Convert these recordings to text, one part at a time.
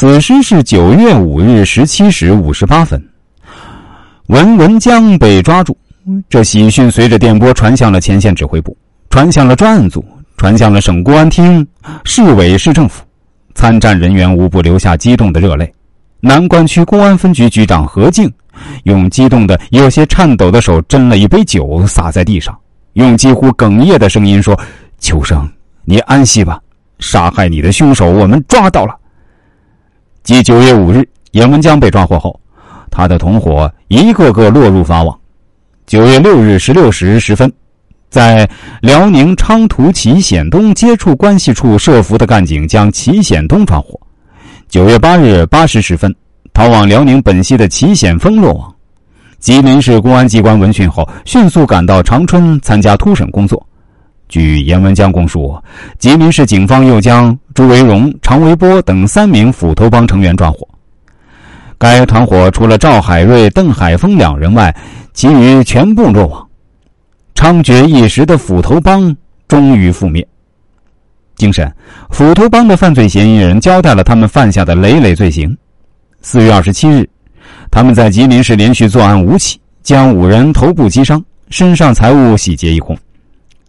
此时是九月五日十七时五十八分，文文江被抓住。这喜讯随着电波传向了前线指挥部，传向了专案组，传向了省公安厅、市委市政府，参战人员无不流下激动的热泪。南关区公安分局局长何静，用激动的、有些颤抖的手斟了一杯酒，洒在地上，用几乎哽咽的声音说：“秋生，你安息吧。杀害你的凶手，我们抓到了。”继九月五日严文江被抓获后，他的同伙一个个落入法网。九月六日十六时十分，在辽宁昌图祁显东接触关系处设伏的干警将祁显东抓获。九月八日八时十分，逃往辽宁本溪的祁显峰落网。吉林市公安机关闻讯后，迅速赶到长春参加突审工作。据严文江供述，吉林市警方又将朱维荣、常维波等三名斧头帮成员抓获。该团伙除了赵海瑞、邓海峰两人外，其余全部落网。猖獗一时的斧头帮终于覆灭。经审，斧头帮的犯罪嫌疑人交代了他们犯下的累累罪行。四月二十七日，他们在吉林市连续作案五起，将五人头部击伤，身上财物洗劫一空。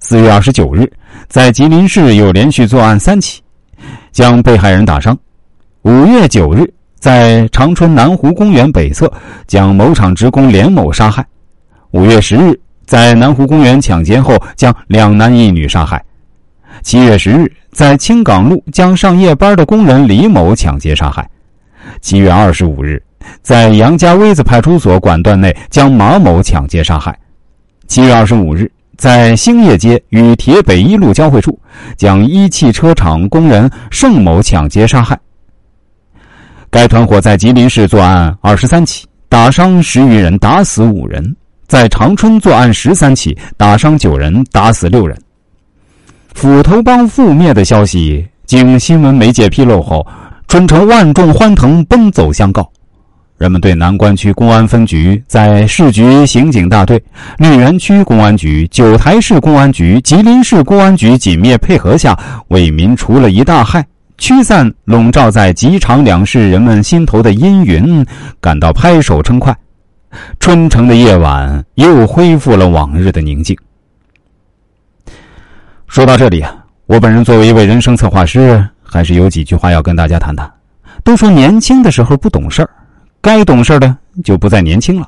四月二十九日，在吉林市又连续作案三起，将被害人打伤。五月九日，在长春南湖公园北侧，将某厂职工连某杀害。五月十日，在南湖公园抢劫后，将两男一女杀害。七月十日，在青岗路将上夜班的工人李某抢劫杀害。七月二十五日，在杨家威子派出所管段内将马某抢劫杀害。七月二十五日，在兴业街与铁北一路交汇处，将一汽车厂工人盛某抢劫杀害。该团伙在吉林市作案二十三起，打伤十余人，打死五人；在长春作案十三起，打伤九人，打死六人。斧头帮覆灭的消息经新闻媒介披露后，春城万众欢腾，奔走相告。人们对南关区公安分局在市局刑警大队、绿园区公安局、九台市公安局、吉林市公安局紧密配合下，为民除了一大害，驱散笼罩在吉长两市人们心头的阴云，感到拍手称快。春城的夜晚又恢复了往日的宁静。说到这里啊，我本人作为一位人生策划师，还是有几句话要跟大家谈谈。都说年轻的时候不懂事儿，该懂事的就不再年轻了。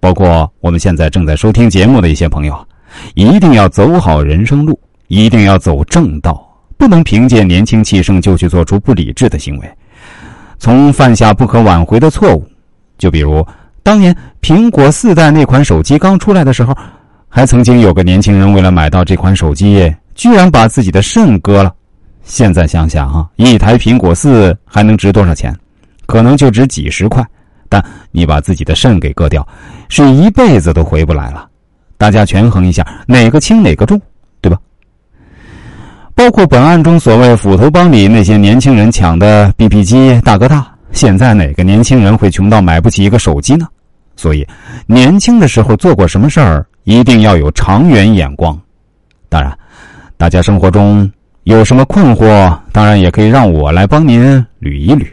包括我们现在正在收听节目的一些朋友，一定要走好人生路，一定要走正道，不能凭借年轻气盛就去做出不理智的行为，从犯下不可挽回的错误。就比如当年苹果四代那款手机刚出来的时候，还曾经有个年轻人为了买到这款手机。居然把自己的肾割了，现在想想啊，一台苹果四还能值多少钱？可能就值几十块。但你把自己的肾给割掉，是一辈子都回不来了。大家权衡一下，哪个轻哪个重，对吧？包括本案中所谓斧头帮里那些年轻人抢的 BP 机、大哥大，现在哪个年轻人会穷到买不起一个手机呢？所以，年轻的时候做过什么事儿，一定要有长远眼光。当然。大家生活中有什么困惑，当然也可以让我来帮您捋一捋。